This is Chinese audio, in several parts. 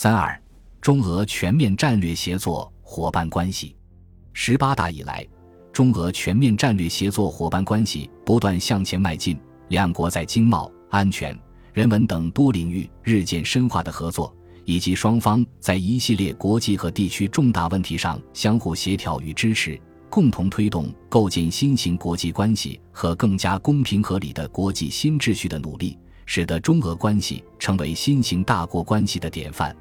三二，中俄全面战略协作伙伴关系。十八大以来，中俄全面战略协作伙伴关系不断向前迈进，两国在经贸、安全、人文等多领域日渐深化的合作，以及双方在一系列国际和地区重大问题上相互协调与支持，共同推动构建新型国际关系和更加公平合理的国际新秩序的努力，使得中俄关系成为新型大国关系的典范。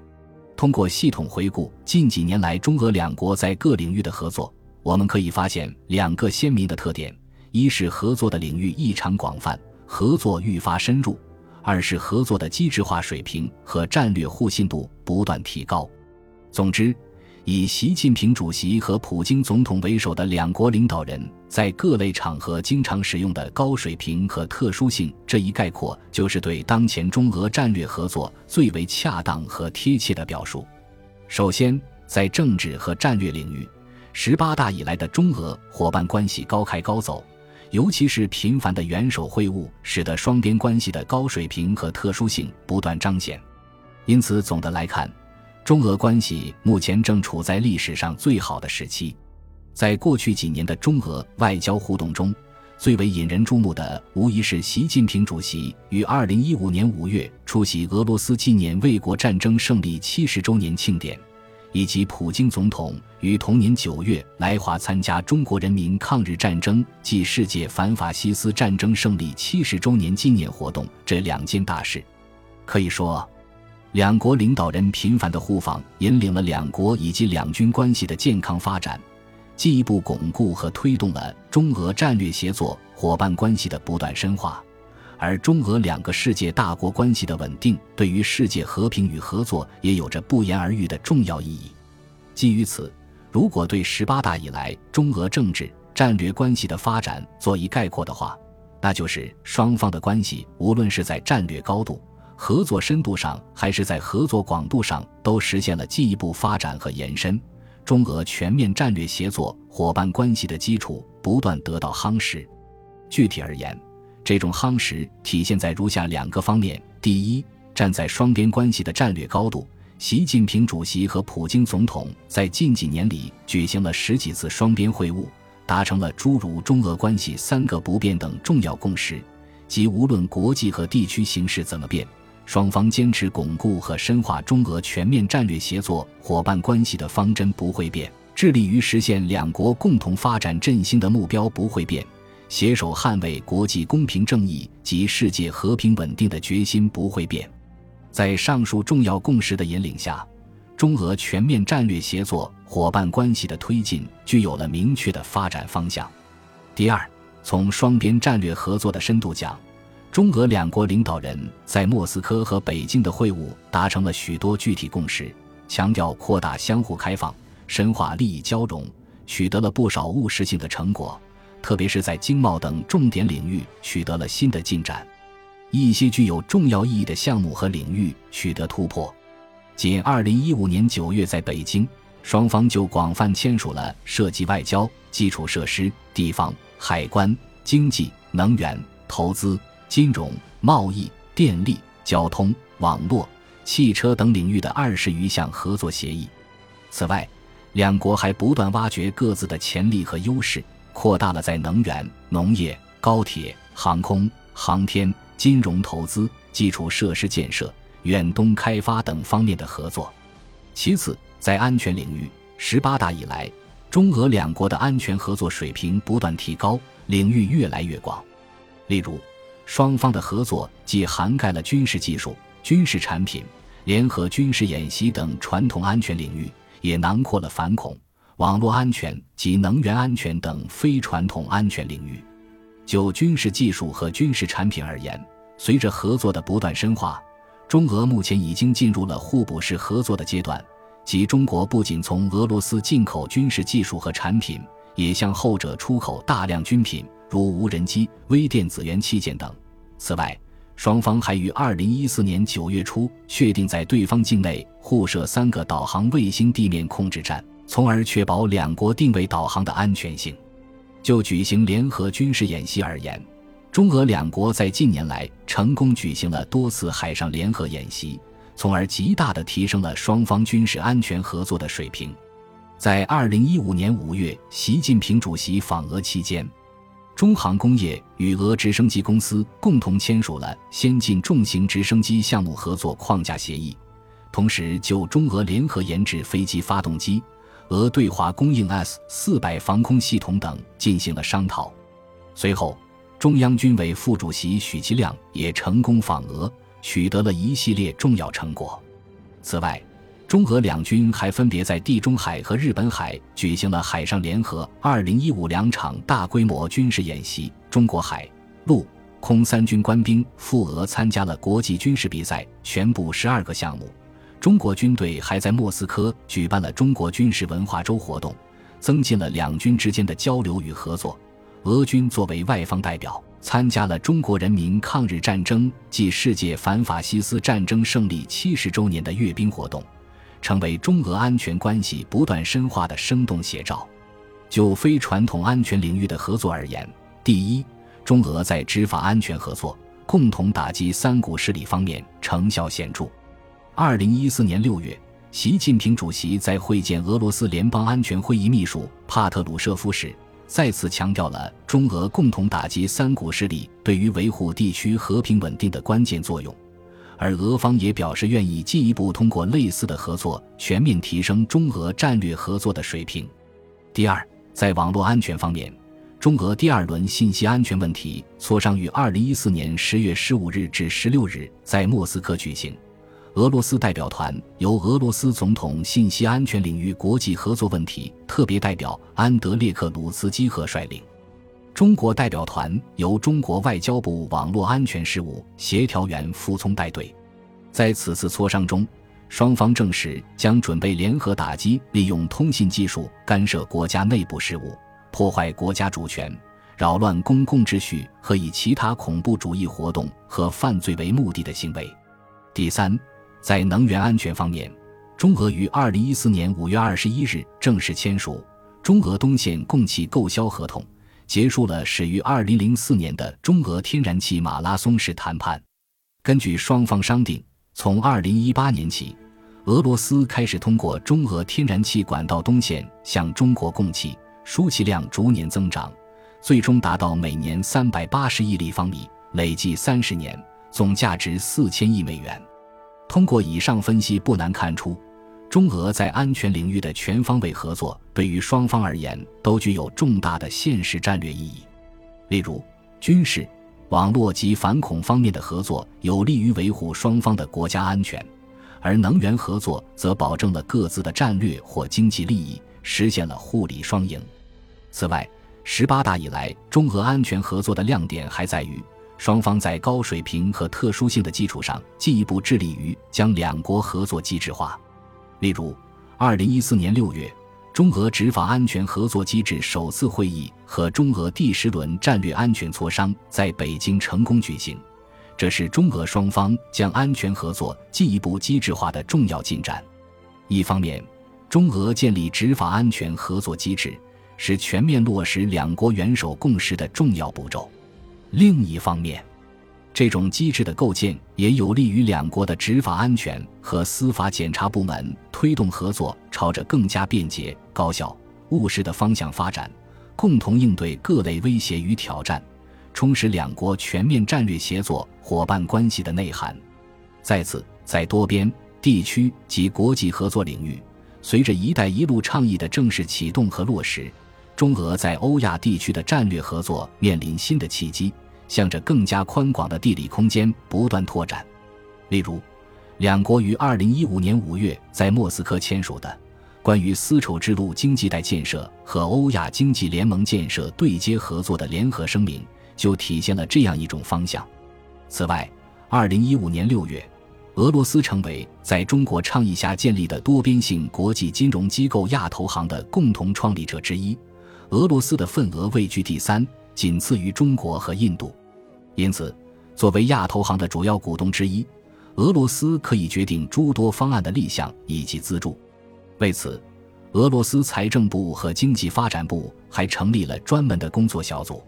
通过系统回顾近几年来中俄两国在各领域的合作，我们可以发现两个鲜明的特点：一是合作的领域异常广泛，合作愈发深入；二是合作的机制化水平和战略互信度不断提高。总之。以习近平主席和普京总统为首的两国领导人，在各类场合经常使用的“高水平”和“特殊性”这一概括，就是对当前中俄战略合作最为恰当和贴切的表述。首先，在政治和战略领域，十八大以来的中俄伙伴关系高开高走，尤其是频繁的元首会晤，使得双边关系的高水平和特殊性不断彰显。因此，总的来看。中俄关系目前正处在历史上最好的时期，在过去几年的中俄外交互动中，最为引人注目的无疑是习近平主席于二零一五年五月出席俄罗斯纪念卫国战争胜利七十周年庆典，以及普京总统于同年九月来华参加中国人民抗日战争暨世界反法西斯战争胜利七十周年纪念活动这两件大事。可以说。两国领导人频繁的互访，引领了两国以及两军关系的健康发展，进一步巩固和推动了中俄战略协作伙伴关系的不断深化。而中俄两个世界大国关系的稳定，对于世界和平与合作也有着不言而喻的重要意义。基于此，如果对十八大以来中俄政治战略关系的发展做一概括的话，那就是双方的关系，无论是在战略高度。合作深度上，还是在合作广度上，都实现了进一步发展和延伸。中俄全面战略协作伙伴关系的基础不断得到夯实。具体而言，这种夯实体现在如下两个方面：第一，站在双边关系的战略高度，习近平主席和普京总统在近几年里举行了十几次双边会晤，达成了诸如中俄关系三个不变等重要共识，即无论国际和地区形势怎么变。双方坚持巩固和深化中俄全面战略协作伙伴关系的方针不会变，致力于实现两国共同发展振兴的目标不会变，携手捍卫国际公平正义及世界和平稳定的决心不会变。在上述重要共识的引领下，中俄全面战略协作伙伴关系的推进具有了明确的发展方向。第二，从双边战略合作的深度讲。中俄两国领导人在莫斯科和北京的会晤达成了许多具体共识，强调扩大相互开放、深化利益交融，取得了不少务实性的成果，特别是在经贸等重点领域取得了新的进展，一些具有重要意义的项目和领域取得突破。仅2015年9月，在北京，双方就广泛签署了涉及外交、基础设施、地方、海关、经济、能源、投资。金融、贸易、电力、交通、网络、汽车等领域的二十余项合作协议。此外，两国还不断挖掘各自的潜力和优势，扩大了在能源、农业、高铁、航空、航天、金融投资、基础设施建设、远东开发等方面的合作。其次，在安全领域，十八大以来，中俄两国的安全合作水平不断提高，领域越来越广。例如，双方的合作既涵盖了军事技术、军事产品、联合军事演习等传统安全领域，也囊括了反恐、网络安全及能源安全等非传统安全领域。就军事技术和军事产品而言，随着合作的不断深化，中俄目前已经进入了互补式合作的阶段，即中国不仅从俄罗斯进口军事技术和产品，也向后者出口大量军品。如无人机、微电子元器件等。此外，双方还于二零一四年九月初确定在对方境内互设三个导航卫星地面控制站，从而确保两国定位导航的安全性。就举行联合军事演习而言，中俄两国在近年来成功举行了多次海上联合演习，从而极大地提升了双方军事安全合作的水平。在二零一五年五月，习近平主席访俄期间，中航工业与俄直升机公司共同签署了先进重型直升机项目合作框架协议，同时就中俄联合研制飞机发动机、俄对华供应 S 四百防空系统等进行了商讨。随后，中央军委副主席许其亮也成功访俄，取得了一系列重要成果。此外，中俄两军还分别在地中海和日本海举行了海上联合2015两场大规模军事演习。中国海、陆、空三军官兵赴俄参加了国际军事比赛，全部十二个项目。中国军队还在莫斯科举办了中国军事文化周活动，增进了两军之间的交流与合作。俄军作为外方代表，参加了中国人民抗日战争暨世界反法西斯战争胜利七十周年的阅兵活动。成为中俄安全关系不断深化的生动写照。就非传统安全领域的合作而言，第一，中俄在执法安全合作、共同打击三股势力方面成效显著。二零一四年六月，习近平主席在会见俄罗斯联邦安全会议秘书帕特鲁舍夫时，再次强调了中俄共同打击三股势力对于维护地区和平稳定的关键作用。而俄方也表示愿意进一步通过类似的合作，全面提升中俄战略合作的水平。第二，在网络安全方面，中俄第二轮信息安全问题磋商于二零一四年十月十五日至十六日在莫斯科举行。俄罗斯代表团由俄罗斯总统信息安全领域国际合作问题特别代表安德烈克鲁茨基赫率领。中国代表团由中国外交部网络安全事务协调员傅聪带队，在此次磋商中，双方证实将准备联合打击利用通信技术干涉国家内部事务、破坏国家主权、扰乱公共秩序和以其他恐怖主义活动和犯罪为目的的行为。第三，在能源安全方面，中俄于二零一四年五月二十一日正式签署中俄东线供气购销合同。结束了始于2004年的中俄天然气马拉松式谈判。根据双方商定，从2018年起，俄罗斯开始通过中俄天然气管道东线向中国供气，输气量逐年增长，最终达到每年380亿立方米，累计30年，总价值4000亿美元。通过以上分析，不难看出。中俄在安全领域的全方位合作，对于双方而言都具有重大的现实战略意义。例如，军事、网络及反恐方面的合作有利于维护双方的国家安全，而能源合作则保证了各自的战略或经济利益，实现了互利双赢。此外，十八大以来，中俄安全合作的亮点还在于双方在高水平和特殊性的基础上，进一步致力于将两国合作机制化。例如，二零一四年六月，中俄执法安全合作机制首次会议和中俄第十轮战略安全磋商在北京成功举行，这是中俄双方将安全合作进一步机制化的重要进展。一方面，中俄建立执法安全合作机制是全面落实两国元首共识的重要步骤；另一方面，这种机制的构建也有利于两国的执法安全和司法检察部门推动合作朝着更加便捷、高效、务实的方向发展，共同应对各类威胁与挑战，充实两国全面战略协作伙伴关系的内涵。再次，在多边、地区及国际合作领域，随着“一带一路”倡议的正式启动和落实，中俄在欧亚地区的战略合作面临新的契机。向着更加宽广的地理空间不断拓展，例如，两国于二零一五年五月在莫斯科签署的关于丝绸之路经济带建设和欧亚经济联盟建设对接合作的联合声明，就体现了这样一种方向。此外，二零一五年六月，俄罗斯成为在中国倡议下建立的多边性国际金融机构亚投行的共同创立者之一，俄罗斯的份额位居第三。仅次于中国和印度，因此，作为亚投行的主要股东之一，俄罗斯可以决定诸多方案的立项以及资助。为此，俄罗斯财政部和经济发展部还成立了专门的工作小组。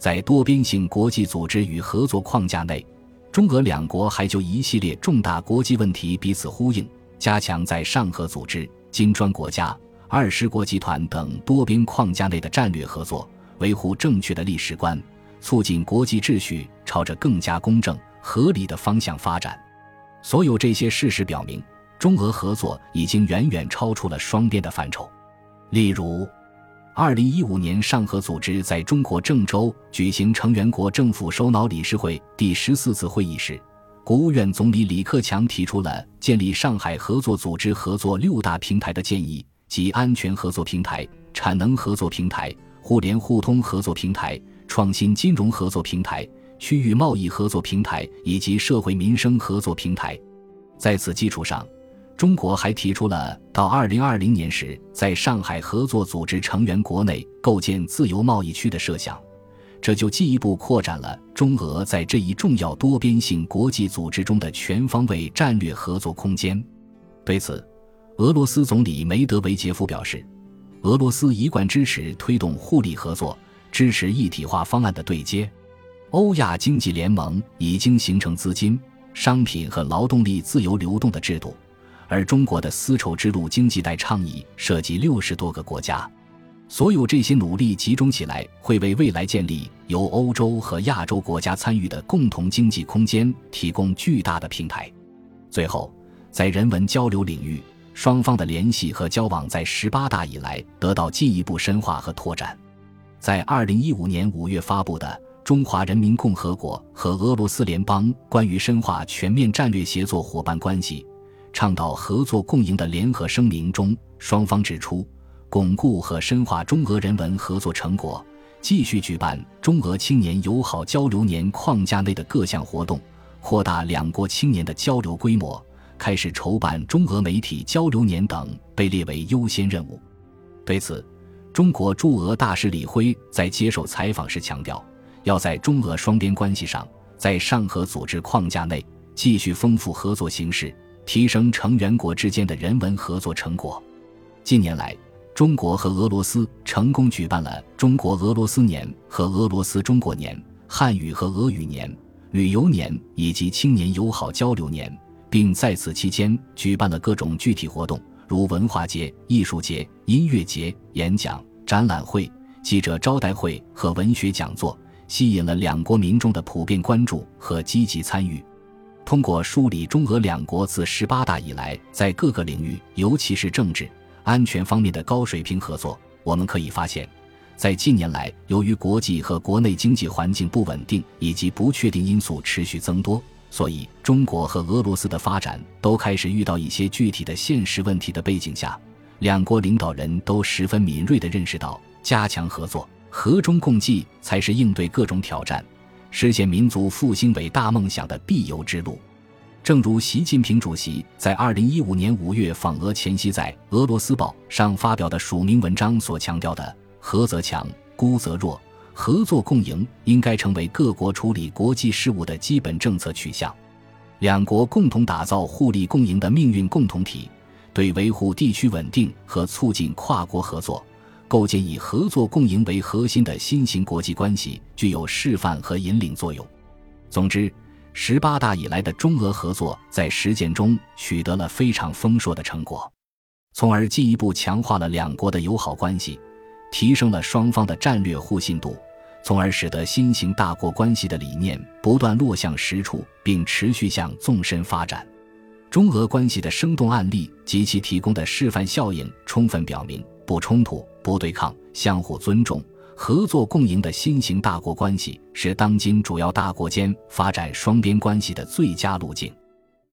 在多边性国际组织与合作框架内，中俄两国还就一系列重大国际问题彼此呼应，加强在上合组织、金砖国家、二十国集团等多边框架内的战略合作，维护正确的历史观，促进国际秩序朝着更加公正、合理的方向发展。所有这些事实表明，中俄合作已经远远超出了双边的范畴。例如，二零一五年上合组织在中国郑州举行成员国政府首脑理事会第十四次会议时，国务院总理李克强提出了建立上海合作组织合作六大平台的建议，即安全合作平台、产能合作平台、互联互通合作平台、创新金融合作平台、区域贸易合作平台以及社会民生合作平台。在此基础上，中国还提出了到二零二零年时，在上海合作组织成员国内构建自由贸易区的设想，这就进一步扩展了中俄在这一重要多边性国际组织中的全方位战略合作空间。对此，俄罗斯总理梅德韦杰夫表示，俄罗斯一贯支持推动互利合作，支持一体化方案的对接。欧亚经济联盟已经形成资金、商品和劳动力自由流动的制度。而中国的丝绸之路经济带倡议涉及六十多个国家，所有这些努力集中起来，会为未来建立由欧洲和亚洲国家参与的共同经济空间提供巨大的平台。最后，在人文交流领域，双方的联系和交往在十八大以来得到进一步深化和拓展。在二零一五年五月发布的《中华人民共和国和俄罗斯联邦关于深化全面战略协作伙伴关系》。倡导合作共赢的联合声明中，双方指出，巩固和深化中俄人文合作成果，继续举办中俄青年友好交流年框架内的各项活动，扩大两国青年的交流规模，开始筹办中俄媒体交流年等，被列为优先任务。对此，中国驻俄大使李辉在接受采访时强调，要在中俄双边关系上，在上合组织框架内继续丰富合作形式。提升成员国之间的人文合作成果。近年来，中国和俄罗斯成功举办了中国俄罗斯年和俄罗斯中国年、汉语和俄语年、旅游年以及青年友好交流年，并在此期间举办了各种具体活动，如文化节、艺术节、音乐节、演讲、展览会、记者招待会和文学讲座，吸引了两国民众的普遍关注和积极参与。通过梳理中俄两国自十八大以来在各个领域，尤其是政治安全方面的高水平合作，我们可以发现，在近年来，由于国际和国内经济环境不稳定以及不确定因素持续增多，所以中国和俄罗斯的发展都开始遇到一些具体的现实问题的背景下，两国领导人都十分敏锐地认识到，加强合作、和衷共济才是应对各种挑战。实现民族复兴伟大梦想的必由之路，正如习近平主席在二零一五年五月访俄前夕在《俄罗斯报》上发表的署名文章所强调的“和则强，孤则弱，合作共赢”应该成为各国处理国际事务的基本政策取向。两国共同打造互利共赢的命运共同体，对维护地区稳定和促进跨国合作。构建以合作共赢为核心的新型国际关系，具有示范和引领作用。总之，十八大以来的中俄合作在实践中取得了非常丰硕的成果，从而进一步强化了两国的友好关系，提升了双方的战略互信度，从而使得新型大国关系的理念不断落向实处，并持续向纵深发展。中俄关系的生动案例及其提供的示范效应，充分表明不冲突。不对抗、相互尊重、合作共赢的新型大国关系，是当今主要大国间发展双边关系的最佳路径。